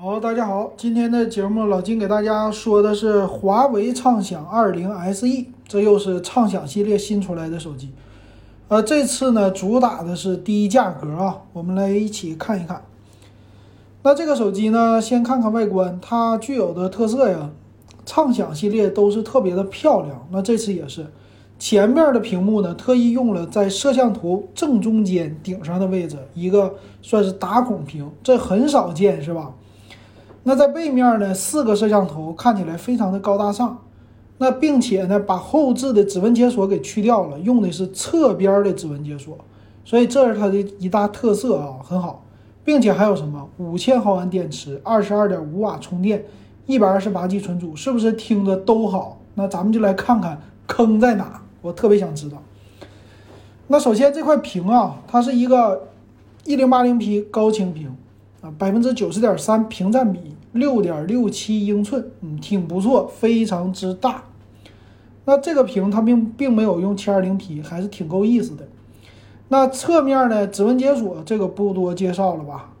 好，大家好，今天的节目老金给大家说的是华为畅享二零 SE，这又是畅享系列新出来的手机。呃，这次呢主打的是低价格啊，我们来一起看一看。那这个手机呢，先看看外观，它具有的特色呀，畅享系列都是特别的漂亮。那这次也是，前面的屏幕呢，特意用了在摄像头正中间顶上的位置一个算是打孔屏，这很少见，是吧？那在背面呢，四个摄像头看起来非常的高大上。那并且呢，把后置的指纹解锁给去掉了，用的是侧边的指纹解锁，所以这是它的一大特色啊，很好。并且还有什么五千毫安电池，二十二点五瓦充电，一百二十八 G 存储，是不是听着都好？那咱们就来看看坑在哪，我特别想知道。那首先这块屏啊，它是一个一零八零 P 高清屏。啊，百分之九十点三屏占比，六点六七英寸，嗯，挺不错，非常之大。那这个屏它并并没有用七二零 P，还是挺够意思的。那侧面呢，指纹解锁这个不多介绍了吧？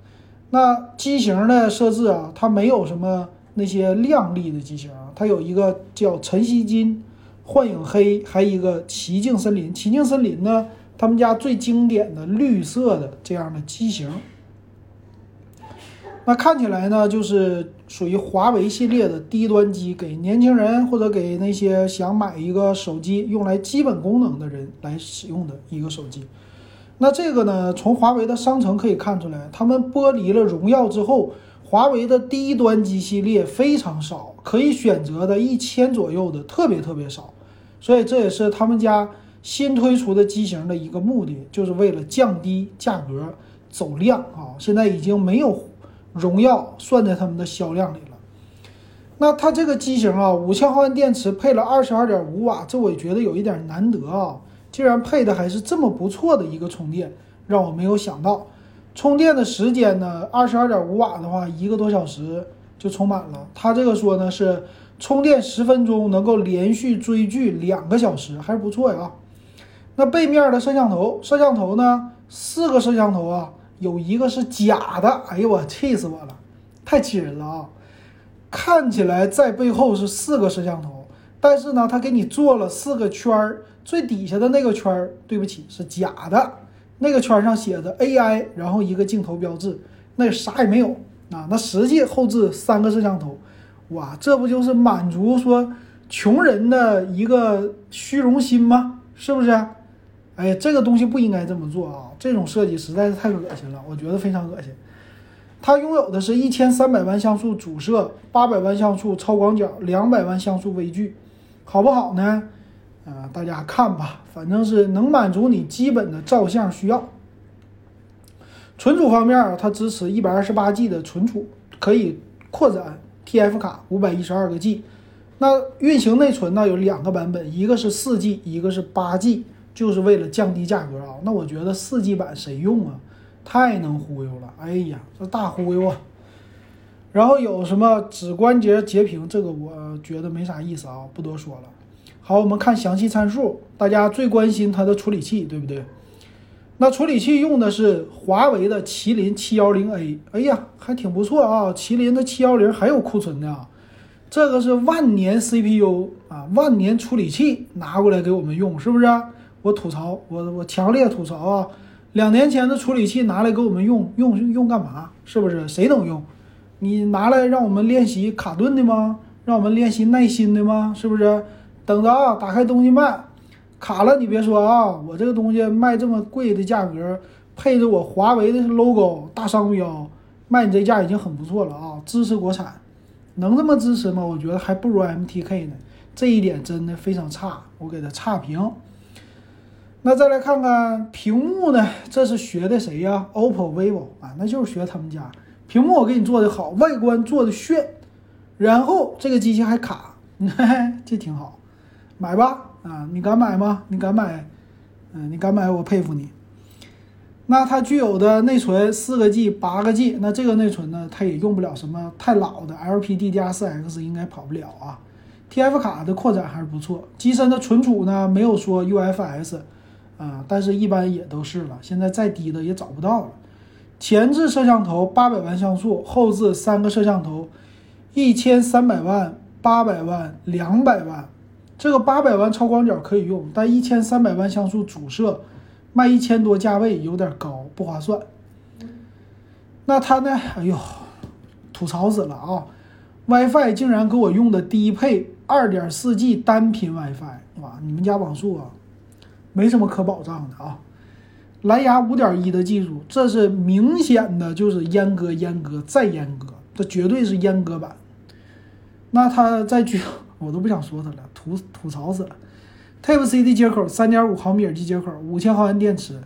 那机型的设置啊，它没有什么那些亮丽的机型，它有一个叫晨曦金、幻影黑，还有一个奇境森林。奇境森林呢，他们家最经典的绿色的这样的机型。那看起来呢，就是属于华为系列的低端机，给年轻人或者给那些想买一个手机用来基本功能的人来使用的一个手机。那这个呢，从华为的商城可以看出来，他们剥离了荣耀之后，华为的低端机系列非常少，可以选择的一千左右的特别特别少，所以这也是他们家新推出的机型的一个目的，就是为了降低价格走量啊。现在已经没有。荣耀算在他们的销量里了。那它这个机型啊，五千毫安电池配了二十二点五瓦，这我觉得有一点难得啊，竟然配的还是这么不错的一个充电，让我没有想到。充电的时间呢，二十二点五瓦的话，一个多小时就充满了。它这个说呢是充电十分钟能够连续追剧两个小时，还是不错呀。那背面的摄像头，摄像头呢，四个摄像头啊。有一个是假的，哎呦我气死我了，太气人了啊！看起来在背后是四个摄像头，但是呢，他给你做了四个圈儿，最底下的那个圈儿，对不起是假的，那个圈上写着 AI，然后一个镜头标志，那啥也没有啊。那实际后置三个摄像头，哇，这不就是满足说穷人的一个虚荣心吗？是不是？哎，这个东西不应该这么做啊！这种设计实在是太恶心了，我觉得非常恶心。它拥有的是一千三百万像素主摄，八百万像素超广角，两百万像素微距，好不好呢？啊，大家看吧，反正是能满足你基本的照相需要。存储方面，它支持一百二十八 G 的存储，可以扩展 TF 卡五百一十二个 G。那运行内存呢，有两个版本，一个是四 G，一个是八 G。就是为了降低价格啊，那我觉得四 G 版谁用啊？太能忽悠了！哎呀，这大忽悠啊！然后有什么指关节截屏，这个我觉得没啥意思啊，不多说了。好，我们看详细参数，大家最关心它的处理器，对不对？那处理器用的是华为的麒麟七幺零 A，哎呀，还挺不错啊！麒麟的七幺零还有库存呢，这个是万年 CPU 啊，万年处理器拿过来给我们用，是不是？我吐槽，我我强烈吐槽啊！两年前的处理器拿来给我们用用用干嘛？是不是？谁能用？你拿来让我们练习卡顿的吗？让我们练习耐心的吗？是不是？等着啊！打开东西卖，卡了你别说啊！我这个东西卖这么贵的价格，配着我华为的 logo 大商标，卖你这价已经很不错了啊！支持国产，能这么支持吗？我觉得还不如 MTK 呢，这一点真的非常差，我给他差评。那再来看看屏幕呢？这是学的谁呀？OPPO、vivo 啊，那就是学他们家屏幕，我给你做的好，外观做的炫，然后这个机器还卡，这挺好，买吧啊！你敢买吗？你敢买？嗯，你敢买，我佩服你。那它具有的内存四个 G、八个 G，那这个内存呢，它也用不了什么太老的 LPDDR4X，应该跑不了啊。TF 卡的扩展还是不错，机身的存储呢，没有说 UFS。啊，但是一般也都是了。现在再低的也找不到了。前置摄像头八百万像素，后置三个摄像头，一千三百万、八百万、两百万。这个八百万超广角可以用，但一千三百万像素主摄卖一千多，价位有点高，不划算。那他呢？哎呦，吐槽死了啊！WiFi 竟然给我用的低配二点四 G 单频 WiFi，哇！你们家网速啊，没什么可保障的啊。蓝牙五点一的技术，这是明显的就是阉割、阉割再阉割，这绝对是阉割版。那它再举。我都不想说它了，吐吐槽死了。Type C 的接口，三点五毫米耳机接口，五千毫安电池，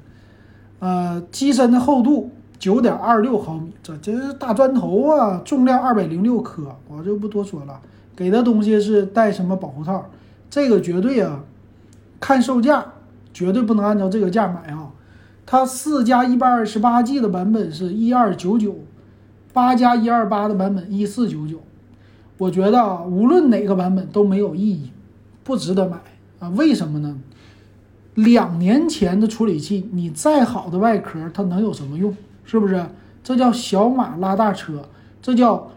呃，机身的厚度九点二六毫米，这这是大砖头啊，重量二百零六克，我就不多说了。给的东西是带什么保护套？这个绝对啊，看售价绝对不能按照这个价买啊。它四加一百二十八 G 的版本是一二九九，八加一二八的版本一四九九。我觉得啊，无论哪个版本都没有意义，不值得买啊！为什么呢？两年前的处理器，你再好的外壳，它能有什么用？是不是？这叫小马拉大车，这叫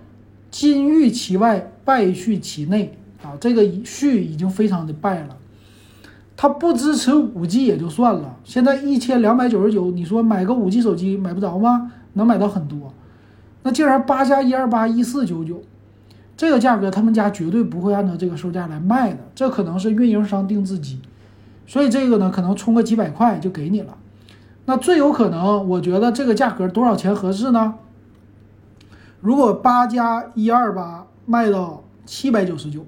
金玉其外，败絮其内啊！这个絮已经非常的败了。它不支持五 G 也就算了，现在一千两百九十九，你说买个五 G 手机买不着吗？能买到很多，那竟然八加一二八一四九九。这个价格，他们家绝对不会按照这个售价来卖的，这可能是运营商定制机，所以这个呢，可能充个几百块就给你了。那最有可能，我觉得这个价格多少钱合适呢？如果八加一二八卖到七百九十九，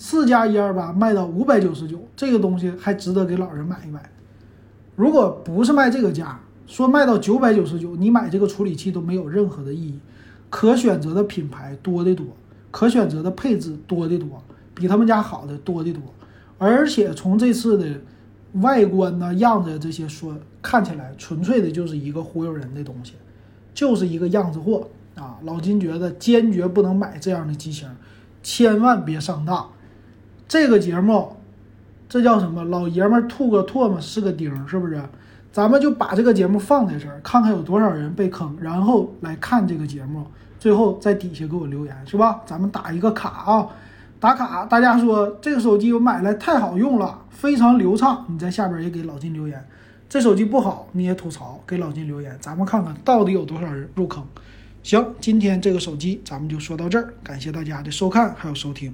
四加一二八卖到五百九十九，这个东西还值得给老人买一买。如果不是卖这个价，说卖到九百九十九，你买这个处理器都没有任何的意义，可选择的品牌多的多。可选择的配置多的多，比他们家好的多的多，而且从这次的外观呢、样子这些说，看起来纯粹的就是一个忽悠人的东西，就是一个样子货啊！老金觉得坚决不能买这样的机型，千万别上当。这个节目，这叫什么？老爷们吐个唾沫是个钉，是不是？咱们就把这个节目放在这儿，看看有多少人被坑，然后来看这个节目。最后在底下给我留言是吧？咱们打一个卡啊，打卡！大家说这个手机我买来太好用了，非常流畅。你在下边也给老金留言，这手机不好你也吐槽，给老金留言，咱们看看到底有多少人入坑。行，今天这个手机咱们就说到这儿，感谢大家的收看还有收听。